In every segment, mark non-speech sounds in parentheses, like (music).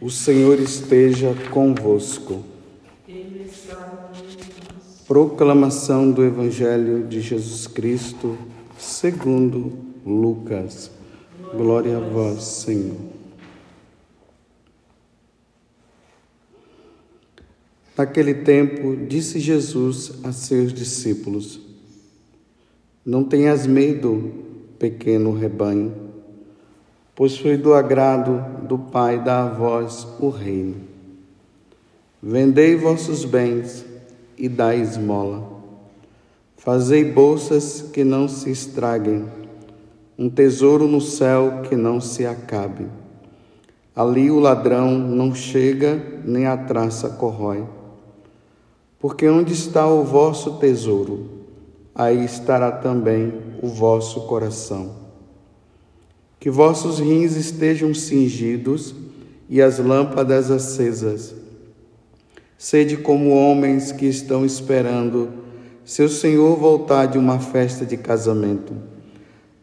O Senhor esteja convosco. Proclamação do Evangelho de Jesus Cristo, segundo Lucas. Glória a vós, Senhor. Naquele tempo, disse Jesus a seus discípulos: Não tenhas medo, pequeno rebanho pois foi do agrado do Pai dar a vós o reino. Vendei vossos bens e dai esmola. Fazei bolsas que não se estraguem, um tesouro no céu que não se acabe. Ali o ladrão não chega, nem a traça corrói. Porque onde está o vosso tesouro, aí estará também o vosso coração que vossos rins estejam cingidos e as lâmpadas acesas. Sede como homens que estão esperando seu Senhor voltar de uma festa de casamento,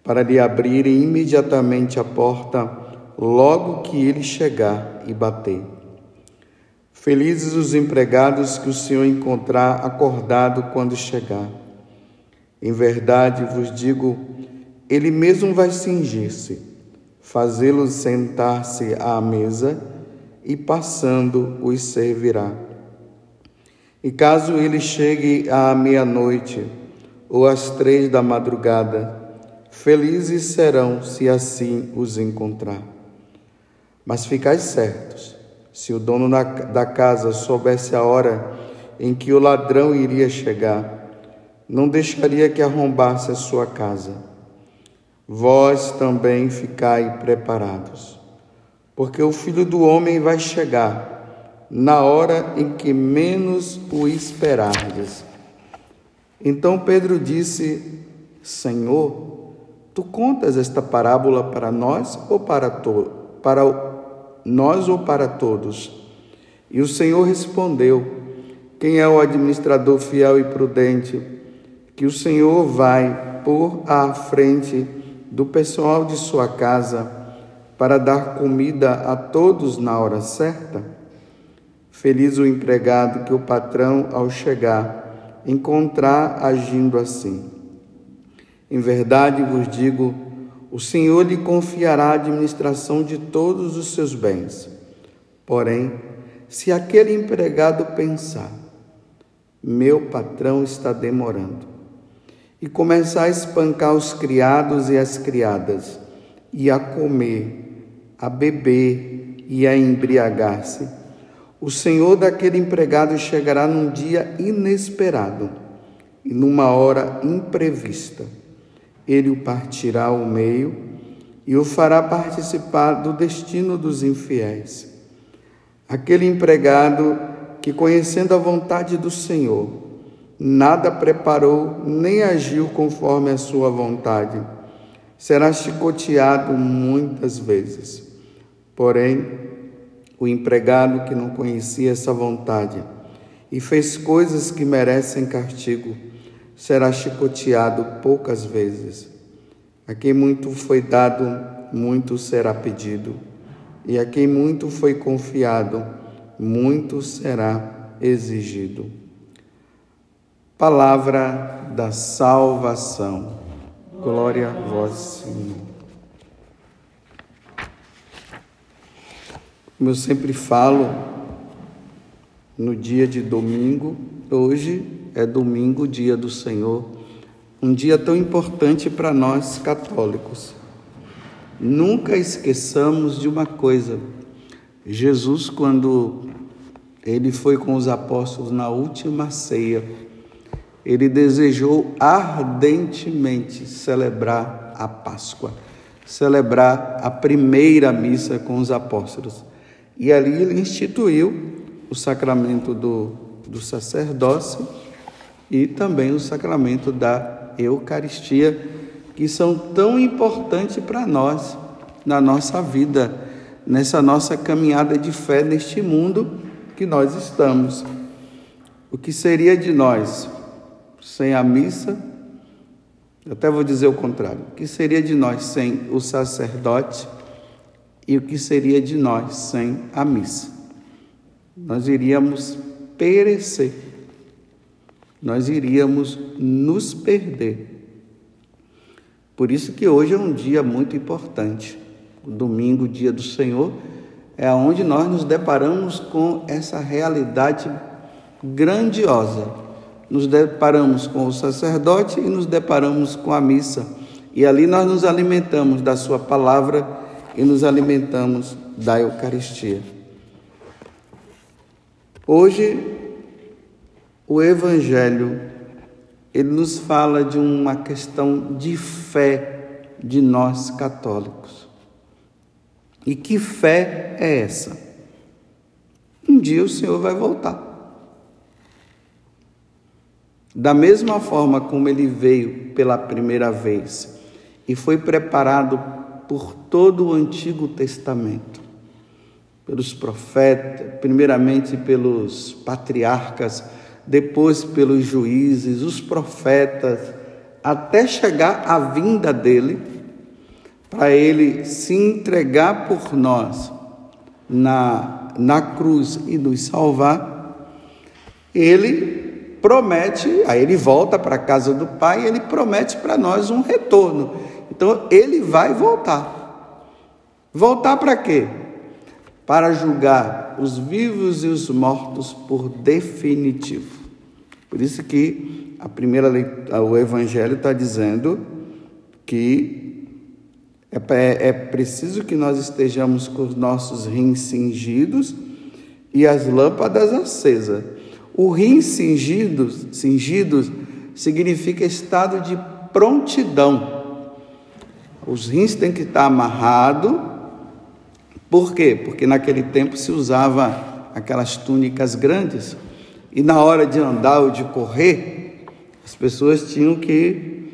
para lhe abrirem imediatamente a porta logo que ele chegar e bater. Felizes os empregados que o Senhor encontrar acordado quando chegar. Em verdade vos digo, ele mesmo vai cingir-se fazê-los sentar-se à mesa e passando os servirá. E caso ele chegue à meia-noite ou às três da madrugada, felizes serão se assim os encontrar. Mas ficais certos, se o dono da casa soubesse a hora em que o ladrão iria chegar, não deixaria que arrombasse a sua casa vós também ficai preparados, porque o Filho do Homem vai chegar na hora em que menos o esperardes. Então Pedro disse: Senhor, tu contas esta parábola para nós ou para, to para nós ou para todos? E o Senhor respondeu: Quem é o administrador fiel e prudente que o Senhor vai pôr à frente do pessoal de sua casa para dar comida a todos na hora certa? Feliz o empregado que o patrão, ao chegar, encontrar agindo assim. Em verdade vos digo, o Senhor lhe confiará a administração de todos os seus bens. Porém, se aquele empregado pensar, meu patrão está demorando, e começar a espancar os criados e as criadas, e a comer, a beber e a embriagar-se. O senhor daquele empregado chegará num dia inesperado e numa hora imprevista. Ele o partirá ao meio e o fará participar do destino dos infiéis. Aquele empregado que, conhecendo a vontade do Senhor, nada preparou nem agiu conforme a sua vontade. Será chicoteado muitas vezes. Porém, o empregado que não conhecia essa vontade e fez coisas que merecem castigo, será chicoteado poucas vezes. A quem muito foi dado, muito será pedido, e a quem muito foi confiado, muito será exigido. Palavra da salvação. Glória a vós, Senhor. Como eu sempre falo, no dia de domingo, hoje é domingo, dia do Senhor, um dia tão importante para nós católicos. Nunca esqueçamos de uma coisa: Jesus, quando ele foi com os apóstolos na última ceia, ele desejou ardentemente celebrar a Páscoa, celebrar a primeira missa com os apóstolos. E ali ele instituiu o sacramento do, do sacerdócio e também o sacramento da Eucaristia, que são tão importantes para nós na nossa vida, nessa nossa caminhada de fé neste mundo que nós estamos. O que seria de nós sem a missa, até vou dizer o contrário, que seria de nós sem o sacerdote, E o que seria de nós sem a missa? Nós iríamos perecer, nós iríamos nos perder. Por isso que hoje é um dia muito importante. O domingo, dia do Senhor, é onde nós nos deparamos com essa realidade grandiosa. Nos deparamos com o sacerdote e nos deparamos com a missa. E ali nós nos alimentamos da Sua palavra e nos alimentamos da Eucaristia. Hoje, o Evangelho, ele nos fala de uma questão de fé de nós católicos. E que fé é essa? Um dia o Senhor vai voltar. Da mesma forma como ele veio pela primeira vez e foi preparado por todo o Antigo Testamento, pelos profetas, primeiramente pelos patriarcas, depois pelos juízes, os profetas, até chegar à vinda dele, para ele se entregar por nós na, na cruz e nos salvar, ele promete, aí ele volta para a casa do Pai, ele promete para nós um retorno. Então ele vai voltar. Voltar para quê? Para julgar os vivos e os mortos por definitivo. Por isso que a primeira o Evangelho está dizendo que é, é, é preciso que nós estejamos com os nossos rins cingidos e as lâmpadas acesas. O rim cingidos, cingidos significa estado de prontidão. Os rins têm que estar amarrados. Por quê? Porque naquele tempo se usava aquelas túnicas grandes e na hora de andar ou de correr, as pessoas tinham que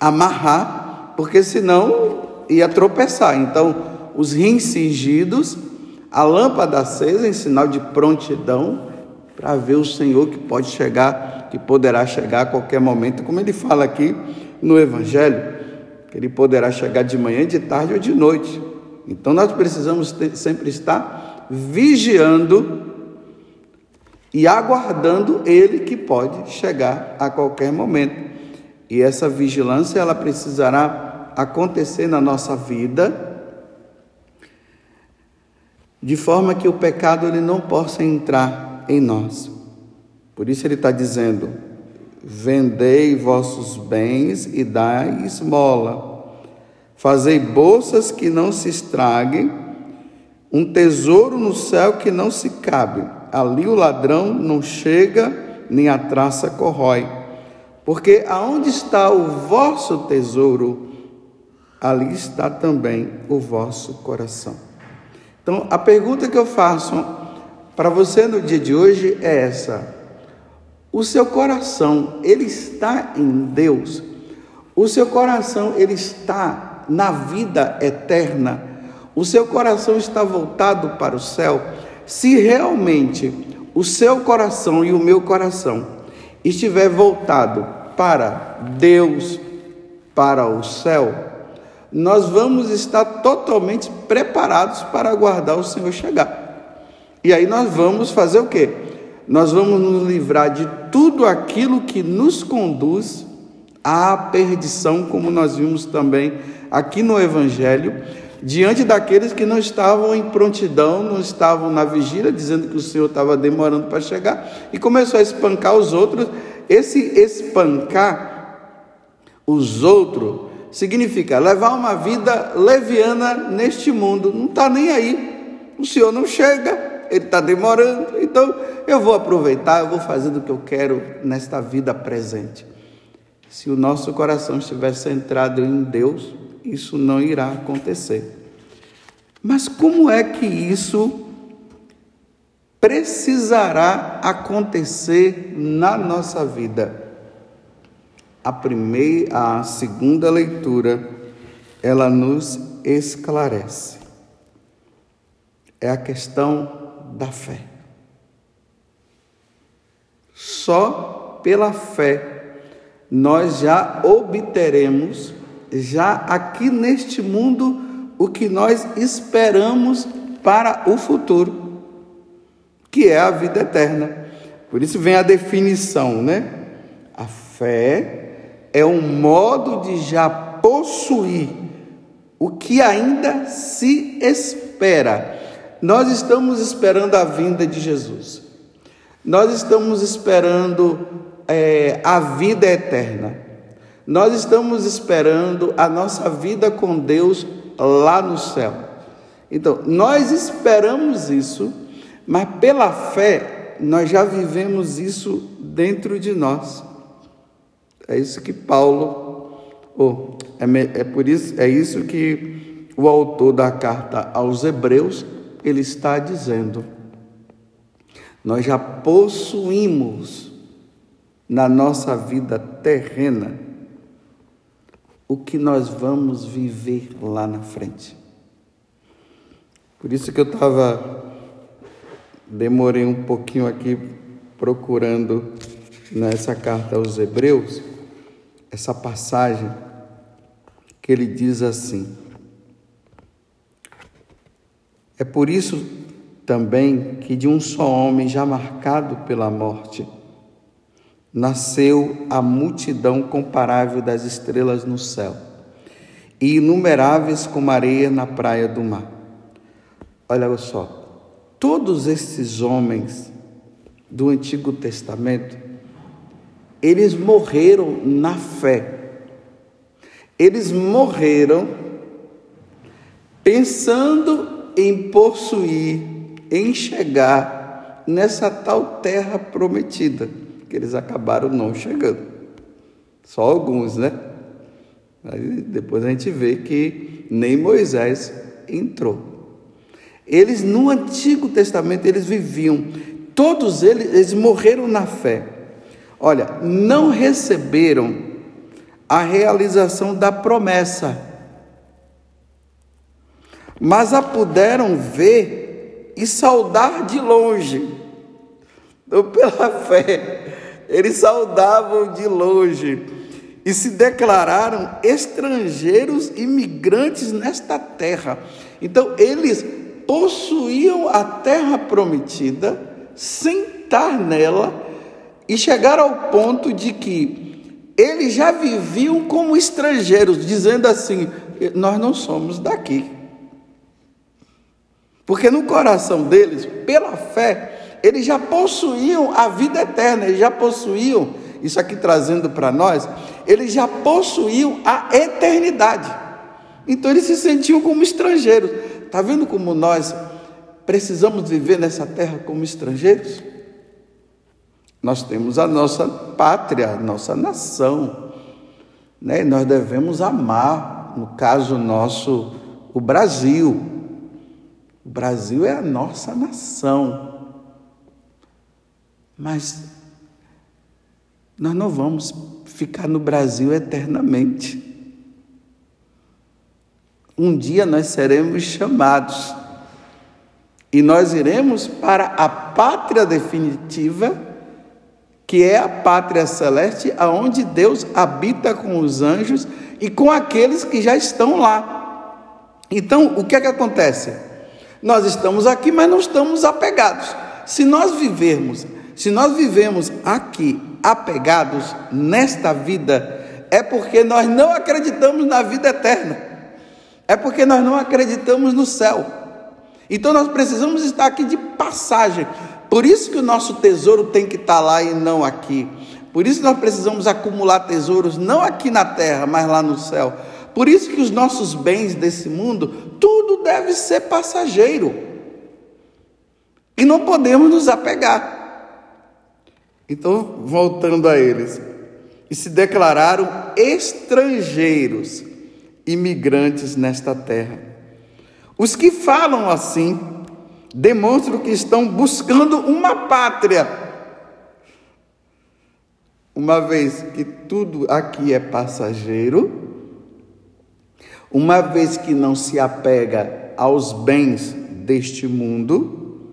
amarrar, porque senão ia tropeçar. Então, os rins cingidos, a lâmpada acesa em sinal de prontidão para ver o Senhor que pode chegar, que poderá chegar a qualquer momento, como ele fala aqui no Evangelho, que ele poderá chegar de manhã, de tarde ou de noite. Então nós precisamos ter, sempre estar vigiando e aguardando ele que pode chegar a qualquer momento. E essa vigilância ela precisará acontecer na nossa vida, de forma que o pecado ele não possa entrar em nós. Por isso ele está dizendo: vendei vossos bens e dai esmola, fazei bolsas que não se estraguem, um tesouro no céu que não se cabe. Ali o ladrão não chega, nem a traça corrói. Porque aonde está o vosso tesouro, ali está também o vosso coração. Então, a pergunta que eu faço para você no dia de hoje é essa: o seu coração, ele está em Deus? O seu coração, ele está na vida eterna? O seu coração está voltado para o céu? Se realmente o seu coração e o meu coração estiver voltado para Deus, para o céu, nós vamos estar totalmente preparados para aguardar o Senhor chegar. E aí nós vamos fazer o quê? Nós vamos nos livrar de tudo aquilo que nos conduz à perdição, como nós vimos também aqui no Evangelho, diante daqueles que não estavam em prontidão, não estavam na vigília, dizendo que o Senhor estava demorando para chegar, e começou a espancar os outros. Esse espancar os outros significa levar uma vida leviana neste mundo. Não está nem aí. O Senhor não chega, Ele está demorando. Então eu vou aproveitar, eu vou fazer o que eu quero nesta vida presente. Se o nosso coração estiver centrado em Deus, isso não irá acontecer. Mas como é que isso precisará acontecer na nossa vida? a primeira, a segunda leitura, ela nos esclarece. É a questão da fé. Só pela fé nós já obteremos, já aqui neste mundo, o que nós esperamos para o futuro, que é a vida eterna. Por isso vem a definição, né? A fé é um modo de já possuir o que ainda se espera. Nós estamos esperando a vinda de Jesus. Nós estamos esperando é, a vida eterna. Nós estamos esperando a nossa vida com Deus lá no céu. Então, nós esperamos isso, mas pela fé nós já vivemos isso dentro de nós. É isso que Paulo, oh, é, é por isso, é isso que o autor da carta aos Hebreus ele está dizendo. Nós já possuímos na nossa vida terrena o que nós vamos viver lá na frente. Por isso que eu estava, demorei um pouquinho aqui procurando nessa carta aos Hebreus, essa passagem que ele diz assim: É por isso também que de um só homem já marcado pela morte, nasceu a multidão comparável das estrelas no céu, e inumeráveis como areia na praia do mar. Olha só, todos esses homens do Antigo Testamento, eles morreram na fé. Eles morreram pensando em possuir, em chegar nessa tal terra prometida, que eles acabaram não chegando. Só alguns, né? Aí depois a gente vê que nem Moisés entrou. Eles no Antigo Testamento eles viviam, todos eles, eles morreram na fé. Olha, não receberam a realização da promessa, mas a puderam ver e saudar de longe. Então, pela (laughs) fé, eles saudavam de longe e se declararam estrangeiros imigrantes nesta terra. Então, eles possuíam a terra prometida, sentar nela e chegar ao ponto de que eles já viviam como estrangeiros, dizendo assim: nós não somos daqui. Porque no coração deles, pela fé, eles já possuíam a vida eterna, eles já possuíam, isso aqui trazendo para nós, eles já possuíam a eternidade. Então eles se sentiam como estrangeiros. Está vendo como nós precisamos viver nessa terra como estrangeiros? Nós temos a nossa pátria, a nossa nação, né? nós devemos amar, no caso nosso, o Brasil. O Brasil é a nossa nação. Mas nós não vamos ficar no Brasil eternamente. Um dia nós seremos chamados e nós iremos para a pátria definitiva, que é a pátria celeste, aonde Deus habita com os anjos e com aqueles que já estão lá. Então, o que é que acontece? Nós estamos aqui, mas não estamos apegados. Se nós vivermos, se nós vivemos aqui apegados nesta vida, é porque nós não acreditamos na vida eterna. É porque nós não acreditamos no céu. Então nós precisamos estar aqui de passagem. Por isso que o nosso tesouro tem que estar lá e não aqui. Por isso nós precisamos acumular tesouros não aqui na terra, mas lá no céu. Por isso que os nossos bens desse mundo, tudo deve ser passageiro. E não podemos nos apegar. Então, voltando a eles, e se declararam estrangeiros imigrantes nesta terra. Os que falam assim demonstram que estão buscando uma pátria. Uma vez que tudo aqui é passageiro, uma vez que não se apega aos bens deste mundo,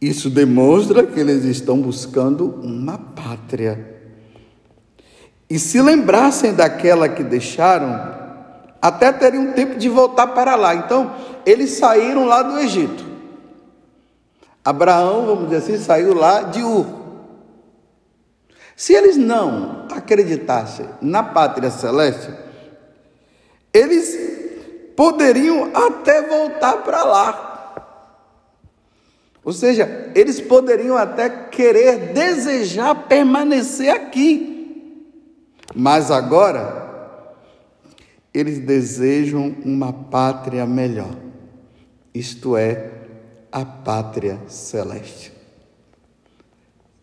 isso demonstra que eles estão buscando uma pátria. E se lembrassem daquela que deixaram, até teriam tempo de voltar para lá. Então, eles saíram lá do Egito. Abraão, vamos dizer assim, saiu lá de Ur. Se eles não acreditassem na pátria celeste, eles poderiam até voltar para lá. Ou seja, eles poderiam até querer, desejar permanecer aqui. Mas agora, eles desejam uma pátria melhor, isto é, a pátria celeste.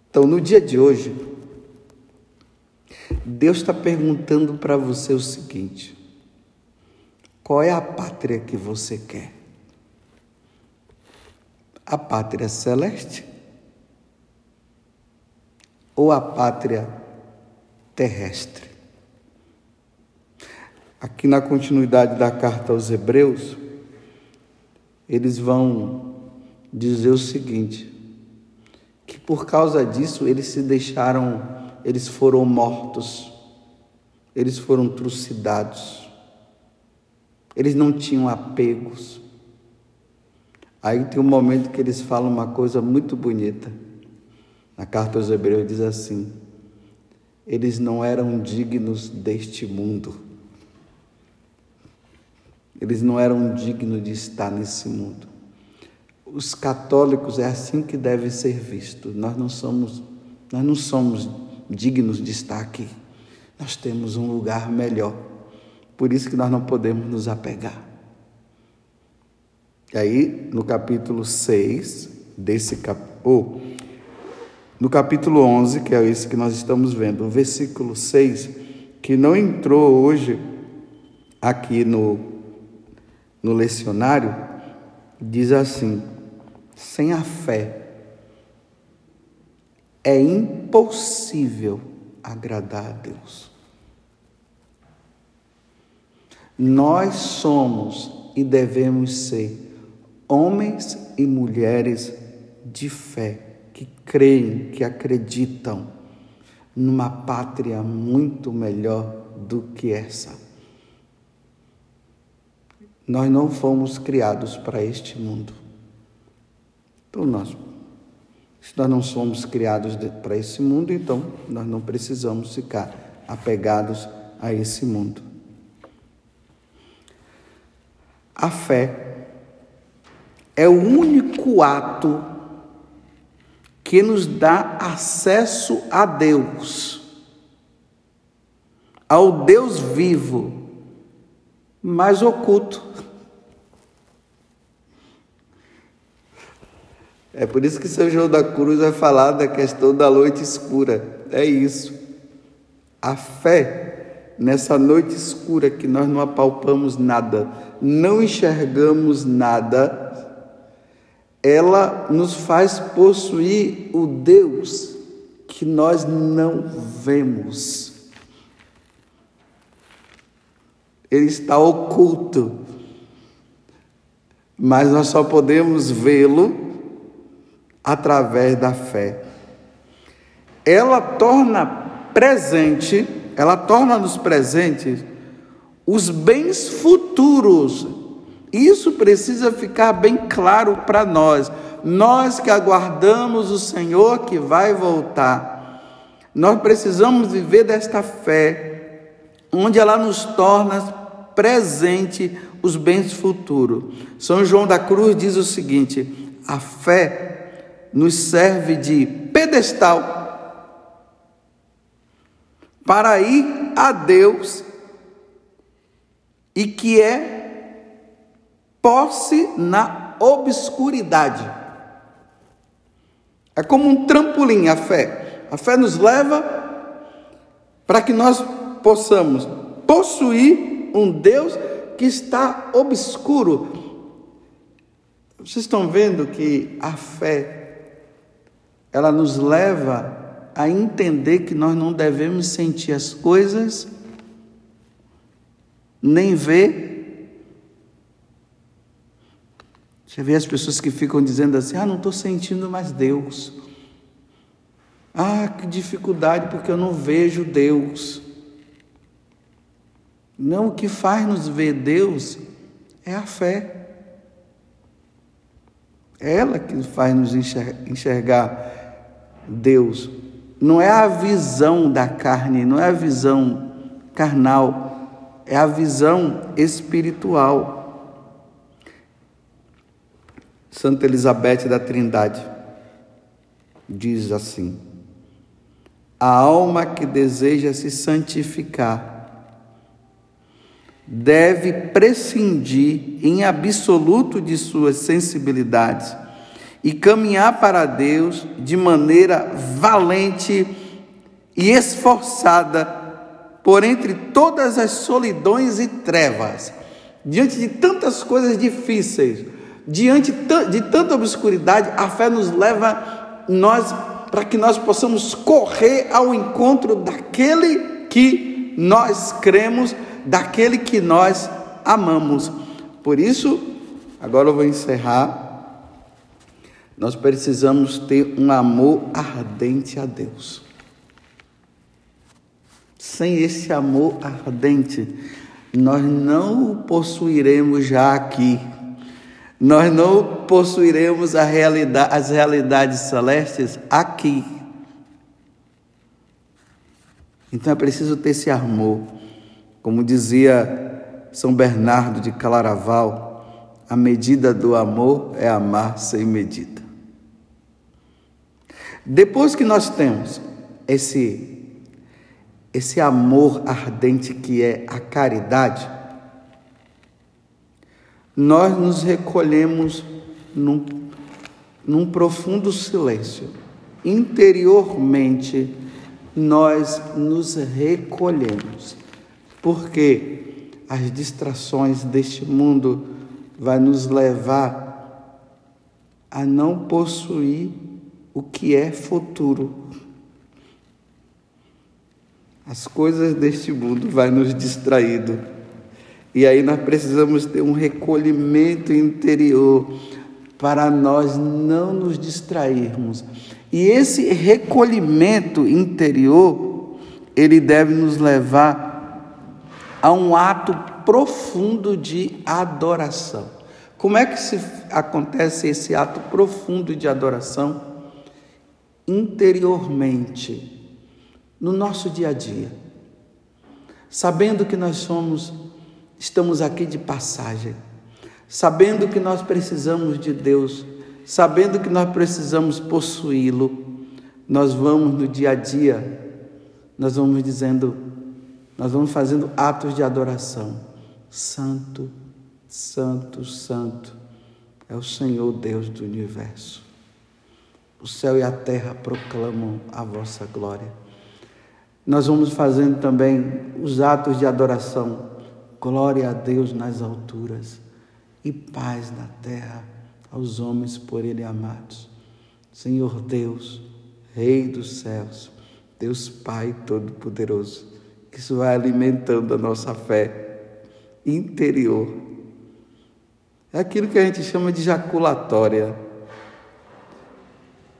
Então, no dia de hoje, Deus está perguntando para você o seguinte: qual é a pátria que você quer? A pátria celeste ou a pátria terrestre? Aqui na continuidade da carta aos Hebreus, eles vão dizer o seguinte: que por causa disso eles se deixaram, eles foram mortos, eles foram trucidados. Eles não tinham apegos. Aí tem um momento que eles falam uma coisa muito bonita. Na carta aos Hebreus diz assim: eles não eram dignos deste mundo. Eles não eram dignos de estar nesse mundo. Os católicos é assim que deve ser visto. Nós não somos, nós não somos dignos de estar aqui. Nós temos um lugar melhor. Por isso que nós não podemos nos apegar. E aí, no capítulo 6 desse capítulo, ou no capítulo 11, que é esse que nós estamos vendo, o versículo 6, que não entrou hoje aqui no, no lecionário, diz assim: sem a fé é impossível agradar a Deus. Nós somos e devemos ser homens e mulheres de fé, que creem, que acreditam numa pátria muito melhor do que essa. Nós não fomos criados para este mundo. Então, nós, se nós não somos criados para esse mundo, então nós não precisamos ficar apegados a esse mundo. A fé é o único ato que nos dá acesso a Deus, ao Deus vivo, mas oculto. É por isso que São João da Cruz vai falar da questão da noite escura. É isso. A fé, nessa noite escura que nós não apalpamos nada, não enxergamos nada, ela nos faz possuir o Deus que nós não vemos. Ele está oculto, mas nós só podemos vê-lo através da fé. Ela torna presente, ela torna-nos presentes os bens futuros. Isso precisa ficar bem claro para nós. Nós que aguardamos o Senhor que vai voltar, nós precisamos viver desta fé, onde ela nos torna presente os bens futuros. São João da Cruz diz o seguinte: a fé nos serve de pedestal para ir a Deus e que é posse na obscuridade. É como um trampolim a fé. A fé nos leva para que nós possamos possuir um Deus que está obscuro. Vocês estão vendo que a fé ela nos leva a entender que nós não devemos sentir as coisas nem vê. Já vê as pessoas que ficam dizendo assim: ah, não estou sentindo mais Deus. Ah, que dificuldade, porque eu não vejo Deus. Não, o que faz nos ver Deus é a fé. É ela que faz nos enxergar Deus. Não é a visão da carne, não é a visão carnal, é a visão espiritual. Santa Elizabeth da Trindade diz assim: A alma que deseja se santificar deve prescindir em absoluto de suas sensibilidades e caminhar para Deus de maneira valente e esforçada por entre todas as solidões e trevas, diante de tantas coisas difíceis, diante de tanta obscuridade, a fé nos leva nós para que nós possamos correr ao encontro daquele que nós cremos daquele que nós amamos. Por isso, agora eu vou encerrar. Nós precisamos ter um amor ardente a Deus. Sem esse amor ardente, nós não o possuiremos já aqui. Nós não possuiremos realidade, as realidades celestes aqui. Então é preciso ter esse amor. Como dizia São Bernardo de Claraval, a medida do amor é amar sem medida. Depois que nós temos esse esse amor ardente que é a caridade, nós nos recolhemos num, num profundo silêncio. Interiormente, nós nos recolhemos porque as distrações deste mundo vai nos levar a não possuir o que é futuro. As coisas deste mundo vai nos distraído. E aí nós precisamos ter um recolhimento interior para nós não nos distrairmos. E esse recolhimento interior, ele deve nos levar a um ato profundo de adoração. Como é que se acontece esse ato profundo de adoração? Interiormente, no nosso dia a dia. Sabendo que nós somos, estamos aqui de passagem, sabendo que nós precisamos de Deus, sabendo que nós precisamos possuí-lo, nós vamos no dia a dia, nós vamos dizendo: nós vamos fazendo atos de adoração. Santo, Santo, Santo é o Senhor Deus do universo. O céu e a terra proclamam a vossa glória. Nós vamos fazendo também os atos de adoração. Glória a Deus nas alturas e paz na terra aos homens por Ele amados. Senhor Deus, Rei dos céus, Deus Pai Todo-Poderoso que isso vai alimentando a nossa fé interior. É aquilo que a gente chama de jaculatória.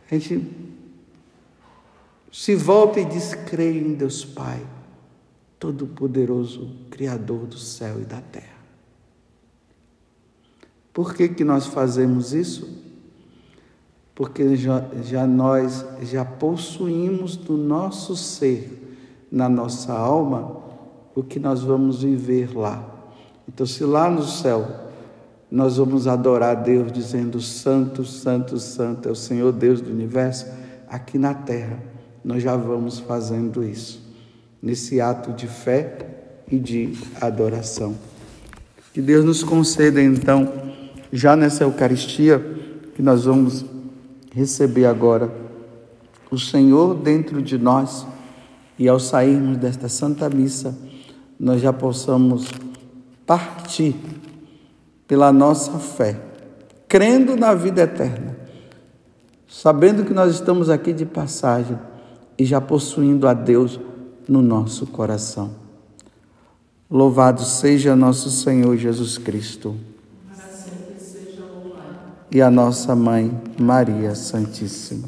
A gente se volta e diz: creio em Deus Pai, Todo-Poderoso, Criador do céu e da terra. Por que, que nós fazemos isso? Porque já, já nós já possuímos do nosso ser na nossa alma o que nós vamos viver lá. Então, se lá no céu nós vamos adorar a Deus dizendo: Santo, Santo, Santo é o Senhor Deus do universo, aqui na terra nós já vamos fazendo isso, nesse ato de fé e de adoração. Que Deus nos conceda então, já nessa Eucaristia, que nós vamos receber agora, o Senhor dentro de nós e ao sairmos desta Santa Missa, nós já possamos partir pela nossa fé, crendo na vida eterna, sabendo que nós estamos aqui de passagem e já possuindo a Deus no nosso coração. Louvado seja nosso Senhor Jesus Cristo. E a nossa mãe, Maria Santíssima.